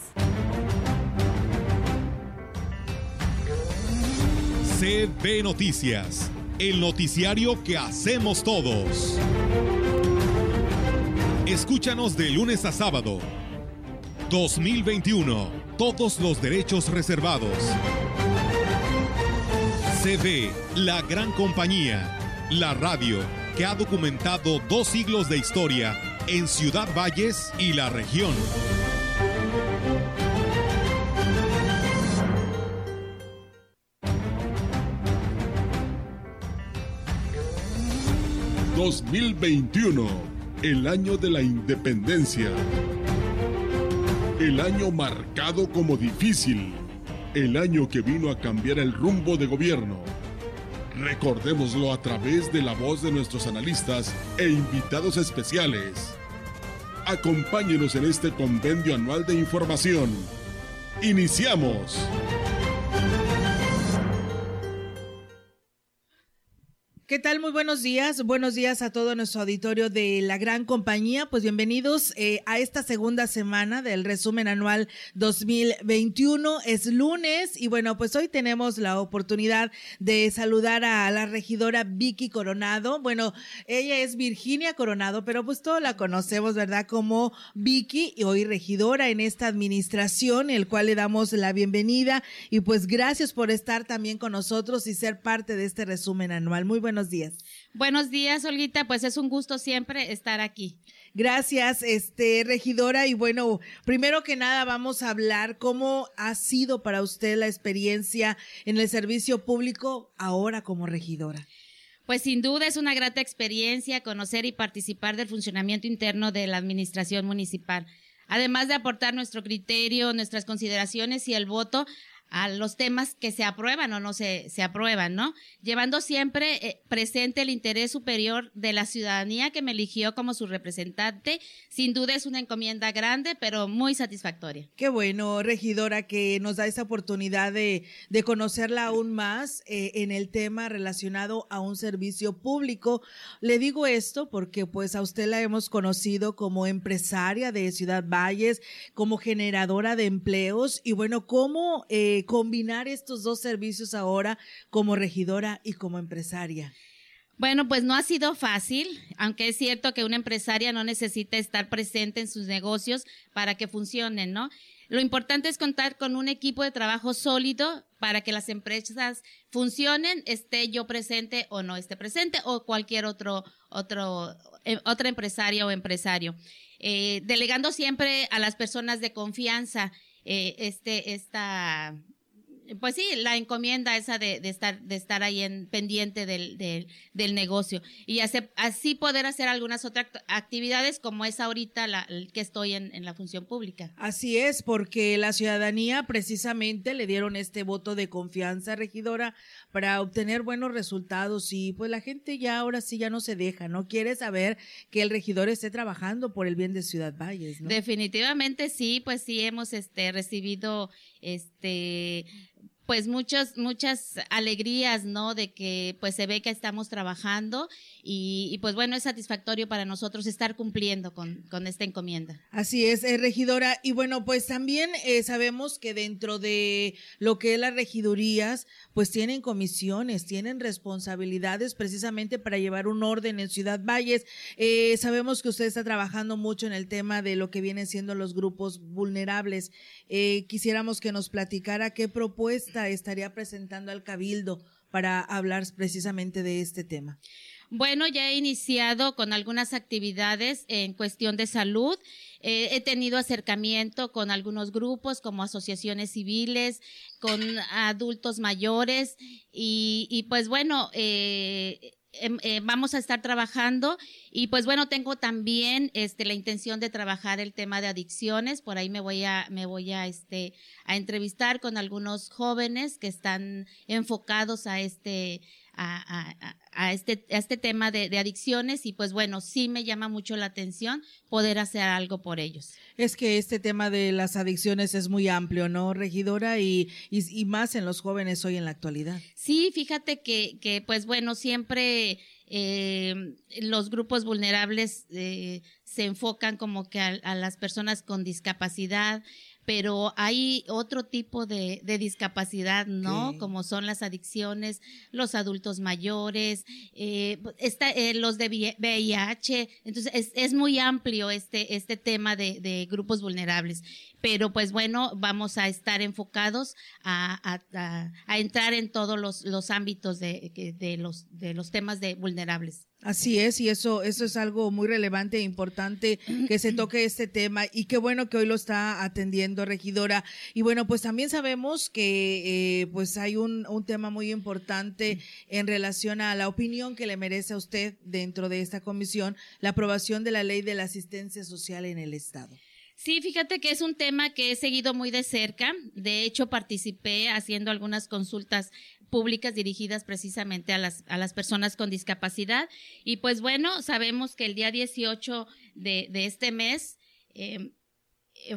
CB Noticias, el noticiario que hacemos todos. Escúchanos de lunes a sábado. 2021. Todos los derechos reservados. CB, la gran compañía. La radio que ha documentado dos siglos de historia en Ciudad Valles y la región. ...2021 el año de la independencia. El año marcado como difícil. El año que vino a cambiar el rumbo de gobierno. Recordémoslo a través de la voz de nuestros analistas e invitados especiales. Acompáñenos en este compendio anual de información. Iniciamos. ¿Qué tal? Muy buenos días. Buenos días a todo nuestro auditorio de la gran compañía. Pues bienvenidos eh, a esta segunda semana del resumen anual 2021. Es lunes y bueno, pues hoy tenemos la oportunidad de saludar a la regidora Vicky Coronado. Bueno, ella es Virginia Coronado, pero pues todos la conocemos, ¿verdad? Como Vicky y hoy regidora en esta administración, el cual le damos la bienvenida y pues gracias por estar también con nosotros y ser parte de este resumen anual. Muy buenos días. Buenos días, Olguita. Pues es un gusto siempre estar aquí. Gracias, este, regidora. Y bueno, primero que nada vamos a hablar cómo ha sido para usted la experiencia en el servicio público ahora como regidora. Pues sin duda es una grata experiencia conocer y participar del funcionamiento interno de la administración municipal. Además de aportar nuestro criterio, nuestras consideraciones y el voto a los temas que se aprueban o no se, se aprueban, ¿no? Llevando siempre eh, presente el interés superior de la ciudadanía que me eligió como su representante. Sin duda es una encomienda grande, pero muy satisfactoria. Qué bueno, regidora, que nos da esa oportunidad de, de conocerla aún más eh, en el tema relacionado a un servicio público. Le digo esto porque pues a usted la hemos conocido como empresaria de Ciudad Valles, como generadora de empleos y bueno, cómo... Eh, combinar estos dos servicios ahora como regidora y como empresaria? Bueno, pues no ha sido fácil, aunque es cierto que una empresaria no necesita estar presente en sus negocios para que funcionen, ¿no? Lo importante es contar con un equipo de trabajo sólido para que las empresas funcionen, esté yo presente o no esté presente, o cualquier otro, otro, eh, otra empresaria o empresario. Eh, delegando siempre a las personas de confianza eh, este, esta, pues sí, la encomienda esa de, estar, de estar ahí en pendiente del, del, negocio y así poder hacer algunas otras actividades como es ahorita la, que estoy en, en, la función pública. Así es, porque la ciudadanía precisamente le dieron este voto de confianza, regidora, para obtener buenos resultados y pues la gente ya ahora sí ya no se deja, no quiere saber que el regidor esté trabajando por el bien de Ciudad Valles, ¿no? Definitivamente sí, pues sí hemos este recibido este pues muchas, muchas alegrías, ¿no? De que pues se ve que estamos trabajando y, pues bueno, es satisfactorio para nosotros estar cumpliendo con, con esta encomienda. Así es, eh, regidora. Y bueno, pues también eh, sabemos que dentro de lo que es las regidurías, pues tienen comisiones, tienen responsabilidades precisamente para llevar un orden en Ciudad Valles. Eh, sabemos que usted está trabajando mucho en el tema de lo que vienen siendo los grupos vulnerables. quisiéramos que nos platicara qué propuesta estaría presentando al Cabildo para hablar precisamente de este tema. Bueno, ya he iniciado con algunas actividades en cuestión de salud. Eh, he tenido acercamiento con algunos grupos como asociaciones civiles, con adultos mayores y, pues bueno, eh, em, eh, vamos a estar trabajando. Y pues bueno tengo también este la intención de trabajar el tema de adicciones. Por ahí me voy a me voy a este a entrevistar con algunos jóvenes que están enfocados a este a, este, a este tema de, adicciones y pues bueno, sí me llama mucho la atención poder hacer algo por ellos. Es que este tema de las adicciones es muy amplio, ¿no, regidora? Y, y, más en los jóvenes hoy en la actualidad. Sí, fíjate que, que pues bueno, siempre... Eh, los grupos vulnerables eh, se enfocan como que a, las personas con discapacidad, pero hay otro tipo de, de discapacidad, ¿no? Como son las adicciones, los adultos mayores, eh, está, eh, los de VIH. Entonces, es, es, muy amplio este, este tema de, de, grupos vulnerables. Pero, pues bueno, vamos a estar enfocados a, a, a entrar en todos los, los ámbitos de, de, los, de los temas de vulnerables. Así es, y eso, eso es algo muy relevante e importante que se toque este tema y qué bueno que hoy lo está atendiendo regidora. Y bueno, pues también sabemos que eh, pues hay un, un tema muy importante en relación a la opinión que le merece a usted dentro de esta comisión, la aprobación de la ley de la asistencia social en el Estado. Sí, fíjate que es un tema que he seguido muy de cerca. De hecho, participé haciendo algunas consultas públicas dirigidas precisamente a las, a las personas con discapacidad. Y pues bueno, sabemos que el día 18 de, de este mes em,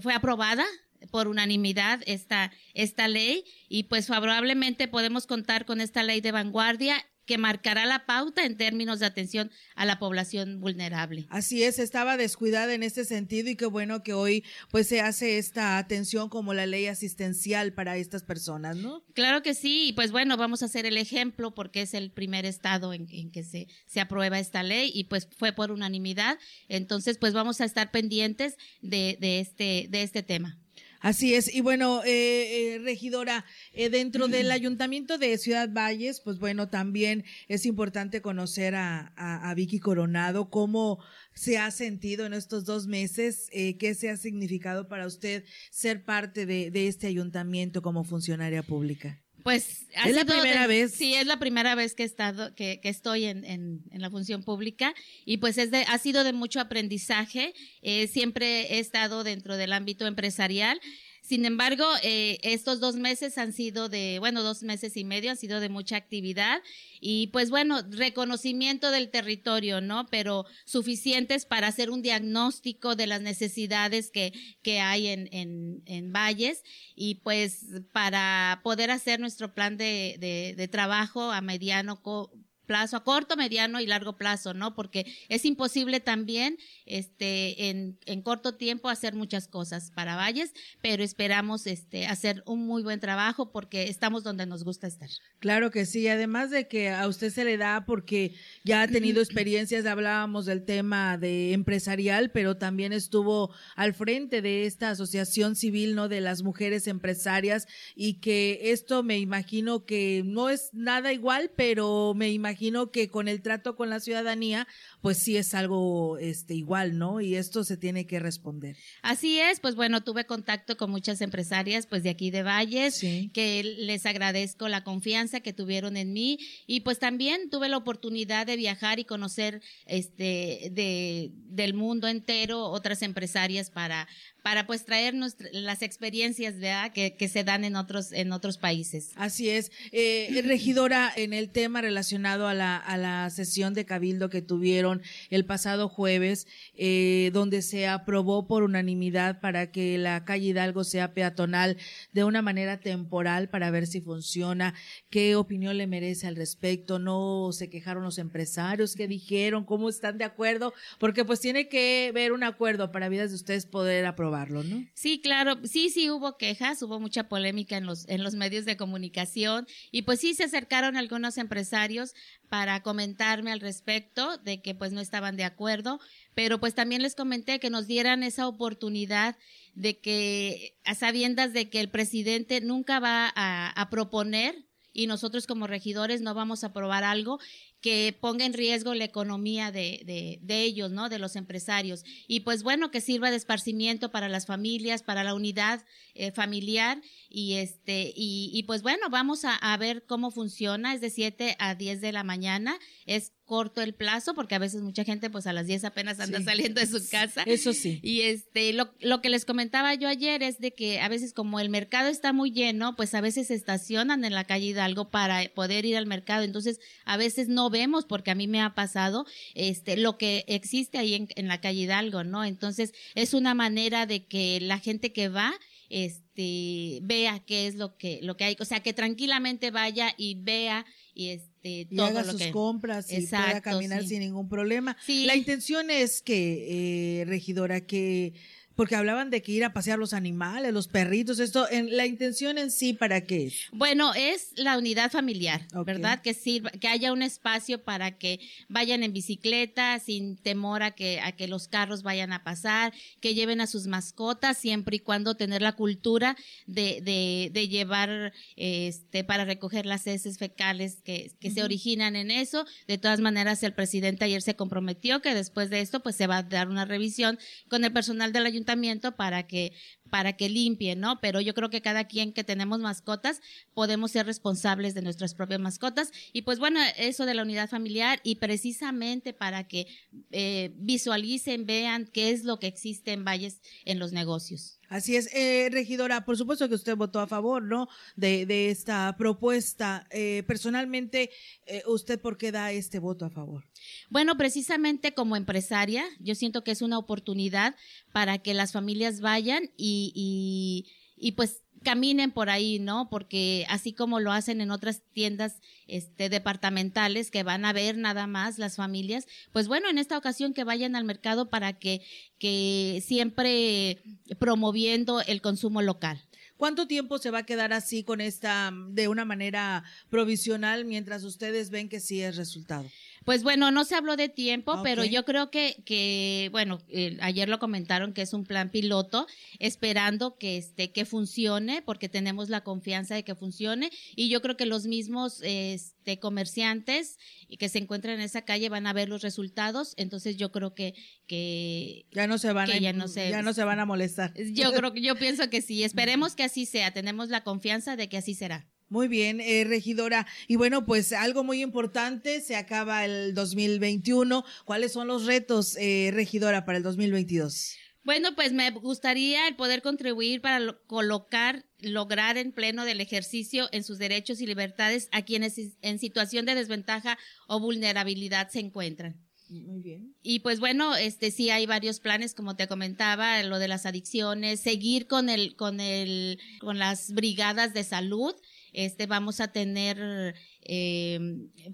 fue aprobada por unanimidad esta, esta ley y pues favorablemente podemos contar con esta ley de vanguardia que marcará la pauta en términos de atención a la población vulnerable. Así es, estaba descuidada en este sentido y qué bueno que hoy pues se hace esta atención como la ley asistencial para estas personas, ¿no? Claro que sí, y pues bueno, vamos a hacer el ejemplo porque es el primer estado en, que se, se aprueba esta ley y pues fue por unanimidad, entonces pues vamos a estar pendientes de, de, este, de este tema. Así es, y bueno, eh, eh, regidora, eh, dentro del ayuntamiento de Ciudad Valles, pues bueno, también es importante conocer a, a, Vicky Coronado, cómo se ha sentido en estos dos meses, eh, qué se ha significado para usted ser parte de, de este ayuntamiento como funcionaria pública. Pues es la primera vez. Sí, es la primera vez que he estado, que, que estoy en, en, en, la función pública y pues es de, ha sido de mucho aprendizaje. Eh, siempre he estado dentro del ámbito empresarial. Sin embargo, eh, estos dos meses han sido de, bueno, dos meses y medio han sido de mucha actividad y pues bueno, reconocimiento del territorio, ¿no? Pero suficientes para hacer un diagnóstico de las necesidades que, que hay en, en, en Valles y pues para poder hacer nuestro plan de, de, de trabajo a mediano plazo, a corto, mediano y largo plazo, ¿no? Porque es imposible también, este, en, en corto tiempo hacer muchas cosas para Valles, pero esperamos, este, hacer un muy buen trabajo porque estamos donde nos gusta estar. Claro que sí, además de que a usted se le da porque ya ha tenido experiencias, hablábamos del tema de empresarial, pero también estuvo al frente de esta asociación civil, ¿no? De las mujeres empresarias y que esto me imagino que no es nada igual, pero me imagino imagino que con el trato con la ciudadanía, pues sí es algo este igual, ¿no? Y esto se tiene que responder. Así es, pues bueno, tuve contacto con muchas empresarias pues de aquí de Valles, que les agradezco la confianza que tuvieron en mí y pues también tuve la oportunidad de viajar y conocer este de del mundo entero otras empresarias para para pues traer las experiencias Que, que, se dan en otros en otros países. Así es, eh, regidora, en el tema relacionado a la a la sesión de cabildo que tuvieron el pasado jueves, eh, donde se aprobó por unanimidad para que la calle Hidalgo sea peatonal de una manera temporal para ver si funciona. ¿Qué opinión le merece al respecto? ¿No se quejaron los empresarios? ¿Qué dijeron? ¿Cómo están de acuerdo? Porque pues tiene que ver un acuerdo para vidas de ustedes poder aprobarlo, ¿no? Sí, claro. Sí, sí hubo quejas, hubo mucha polémica en los, en los medios de comunicación y pues sí se acercaron algunos empresarios para comentarme al respecto de que pues no estaban de acuerdo, pero pues también les comenté que nos dieran esa oportunidad de que a sabiendas de que el presidente nunca va a, proponer y nosotros como regidores no vamos a aprobar algo que ponga en riesgo la economía de, de, de, ellos, ¿no? De los empresarios. Y pues bueno, que sirva de esparcimiento para las familias, para la unidad eh, familiar. Y este, y, y pues bueno, vamos a, a, ver cómo funciona. Es de 7 a 10 de la mañana. Es corto el plazo, porque a veces mucha gente pues a las 10 apenas anda saliendo de su casa. Eso sí. Y este, lo, lo que les comentaba yo ayer es de que a veces como el mercado está muy lleno, pues a veces se estacionan en la calle Hidalgo para poder ir al mercado. Entonces, a veces no vemos, porque a mí me ha pasado, este, lo que existe ahí en, en la calle Hidalgo, ¿no? Entonces, es una manera de que la gente que va, este, vea qué es lo que, lo que hay, o sea, que tranquilamente vaya y vea y este y haga sus compras y pueda caminar sin ningún problema. La intención es que, eh, regidora, que porque hablaban de que ir a pasear los animales, los perritos, esto, en, la intención en sí, ¿para qué es? Bueno, es la unidad familiar, ¿verdad? Que sirva, que haya un espacio para que vayan en bicicleta sin temor a que, a que los carros vayan a pasar, que lleven a sus mascotas, siempre y cuando tener la cultura de, de, de llevar, este, para recoger las heces fecales que, que se originan en eso. De todas maneras, el presidente ayer se comprometió que después de esto, pues se va a dar una revisión con el personal del ayuntamiento para que para que limpien, ¿no? Pero yo creo que cada quien que tenemos mascotas podemos ser responsables de nuestras propias mascotas y pues bueno, eso de la unidad familiar y precisamente para que eh, visualicen, vean qué es lo que existe en Valles en los negocios. Así es, eh, regidora, por supuesto que usted votó a favor, ¿no? De, de esta propuesta. Eh, personalmente, eh, ¿usted por qué da este voto a favor? Bueno, precisamente como empresaria, yo siento que es una oportunidad para que las familias vayan y, y, y pues caminen por ahí, ¿no? Porque así como lo hacen en otras tiendas este departamentales que van a ver nada más las familias, pues bueno, en esta ocasión que vayan al mercado para que que siempre promoviendo el consumo local. ¿Cuánto tiempo se va a quedar así con esta de una manera provisional mientras ustedes ven que sí es resultado? Pues bueno, no se habló de tiempo, pero yo creo que, que bueno, ayer lo comentaron que es un plan piloto, esperando que este, que funcione, porque tenemos la confianza de que funcione, y yo creo que los mismos este, comerciantes que se encuentran en esa calle van a ver los resultados, entonces yo creo que, que ya no se van a, ya no se, ya no se van a molestar. Yo creo que yo pienso que sí, esperemos que así sea, tenemos la confianza de que así será. Muy bien, eh, regidora. Y bueno, pues algo muy importante, se acaba el 2021. ¿Cuáles son los retos, eh, regidora, para el 2022? Bueno, pues me gustaría el poder contribuir para colocar, lograr en pleno del ejercicio en sus derechos y libertades a quienes en situación de desventaja o vulnerabilidad se encuentran. Muy bien. Y pues bueno, este sí hay varios planes, como te comentaba, lo de las adicciones, seguir con el, con el, con las brigadas de salud, este vamos a tener eh,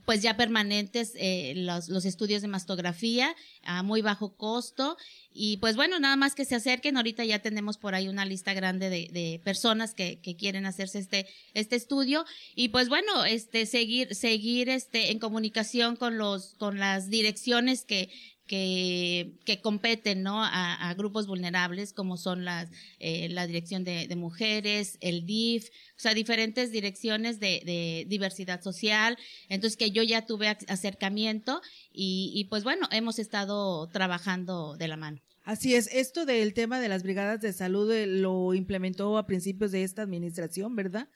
pues ya permanentes eh, los, los, estudios de mastografía a muy bajo costo. Y pues bueno nada más que se acerquen. Ahorita ya tenemos por ahí una lista grande de, de personas que, que, quieren hacerse este este estudio. Y pues bueno este seguir seguir este en comunicación con los con las direcciones que que, que competen ¿no? a, grupos vulnerables como son las, eh, la dirección de, de, mujeres, el DIF, o sea, diferentes direcciones de, de, diversidad social. Entonces que yo ya tuve acercamiento y, y pues bueno, hemos estado trabajando de la mano. Así es, esto del tema de las brigadas de salud eh, lo implementó a principios de esta administración, ¿verdad?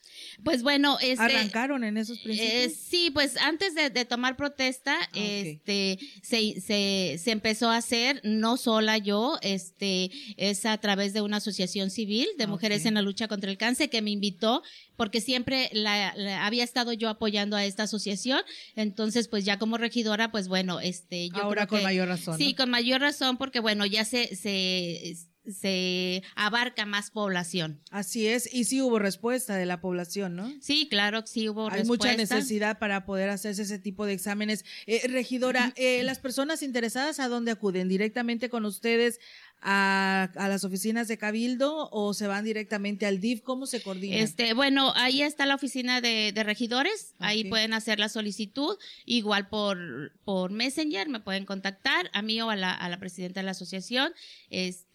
Pues bueno, este, arrancaron en esos principios. Eh, sí, pues antes de, tomar protesta, ah, este, se, se, se empezó a hacer, no sola yo, este, es a través de una asociación civil de ah, mujeres en la lucha contra el cáncer que me invitó porque siempre la, había estado yo apoyando a esta asociación, entonces pues ya como regidora, pues bueno, este, yo ahora con mayor razón. Sí, con mayor razón, porque bueno, ya se, se se abarca más población. Así es, y sí hubo respuesta de la población, ¿no? Sí, claro que sí hubo Hay mucha necesidad para poder hacerse ese tipo de exámenes. Eh, regidora, eh, las personas interesadas, ¿a dónde acuden? ¿Directamente con ustedes a, a, las oficinas de Cabildo o se van directamente al DIF? ¿Cómo se coordina? Este, bueno, ahí está la oficina de, de regidores, ahí pueden hacer la solicitud, igual por, por Messenger me pueden contactar, a mí o a la, a la presidenta de la asociación, este,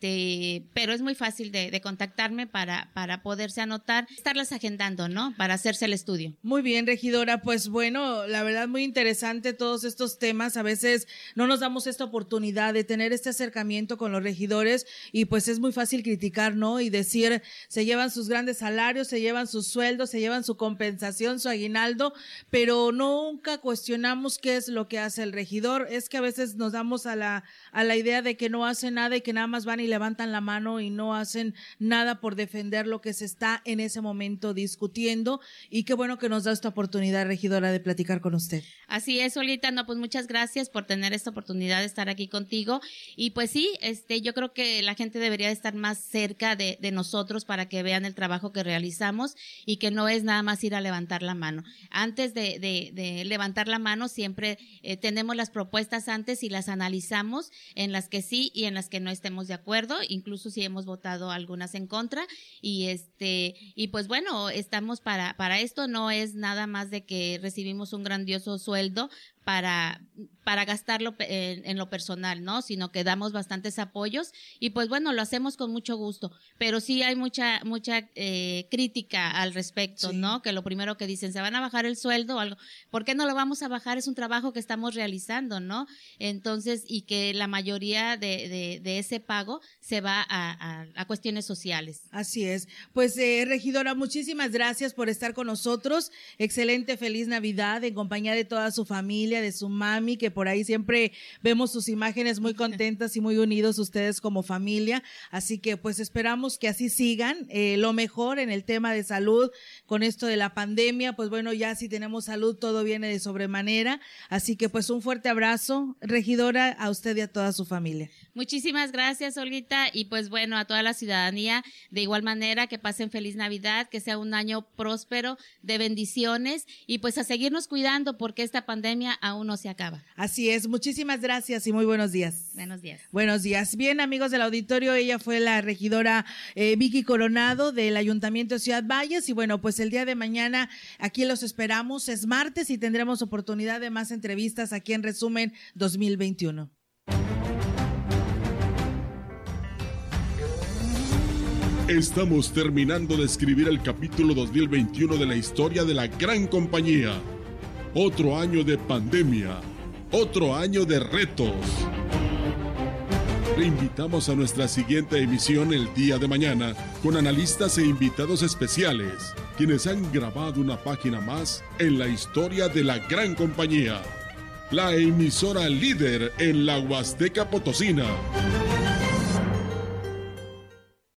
pero es muy fácil de, de contactarme para, para poderse anotar, estarlas agendando, ¿no? Para hacerse el estudio. Muy bien, regidora, pues bueno, la verdad muy interesante todos estos temas, a veces no nos damos esta oportunidad de tener este acercamiento con los regidores y pues es muy fácil criticar, ¿no? Y decir, se llevan sus grandes salarios, se llevan sus sueldos, se llevan su compensación, su aguinaldo, pero nunca cuestionamos qué es lo que hace el regidor. Es que a veces nos damos a la, a la idea de que no hace nada y que nada más van y levantan la mano y no hacen nada por defender lo que se está en ese momento discutiendo. Y qué bueno que nos da esta oportunidad, regidora, de platicar con usted. Así es, Olita, no, pues muchas gracias por tener esta oportunidad de estar aquí contigo. Y pues sí, este, yo creo que la gente debería estar más cerca de, nosotros para que vean el trabajo que realizamos y que no es nada más ir a levantar la mano. Antes de, levantar la mano, siempre eh, tenemos las propuestas antes y las analizamos en las que sí y en las que no estemos de acuerdo, incluso si hemos votado algunas en contra. Y este, y pues bueno, estamos para, para esto, no es nada más de que recibimos un grandioso sueldo para, para gastarlo en, lo personal, ¿no? Sino que damos bastantes apoyos y pues bueno, lo hacemos con mucho gusto, pero sí hay mucha, mucha eh, crítica al respecto, ¿no? Que lo primero que dicen, se van a bajar el sueldo o algo, ¿por qué no lo vamos a bajar? Es un trabajo que estamos realizando, ¿no? Entonces, y que la mayoría de, de, de ese pago se va a, a, cuestiones sociales. Así es. Pues, eh, regidora, muchísimas gracias por estar con nosotros. Excelente, feliz Navidad en compañía de toda su familia de su mami, que por ahí siempre vemos sus imágenes muy contentas y muy unidos ustedes como familia. Así que pues esperamos que así sigan. Eh, lo mejor en el tema de salud con esto de la pandemia, pues bueno, ya si tenemos salud todo viene de sobremanera. Así que pues un fuerte abrazo, regidora, a usted y a toda su familia. Muchísimas gracias, Olguita. Y pues bueno, a toda la ciudadanía, de igual manera, que pasen feliz Navidad, que sea un año próspero, de bendiciones y pues a seguirnos cuidando porque esta pandemia aún no se acaba. Así es. Muchísimas gracias y muy buenos días. Buenos días. Buenos días. Bien, amigos del auditorio, ella fue la regidora eh, Vicky Coronado del Ayuntamiento de Ciudad Valles y bueno, pues el día de mañana aquí los esperamos. Es martes y tendremos oportunidad de más entrevistas aquí en Resumen 2021. Estamos terminando de escribir el capítulo 2021 de la historia de la gran compañía. Otro año de pandemia, otro año de retos. Le invitamos a nuestra siguiente emisión el día de mañana con analistas e invitados especiales, quienes han grabado una página más en la historia de la gran compañía. La emisora líder en la Huasteca Potosina.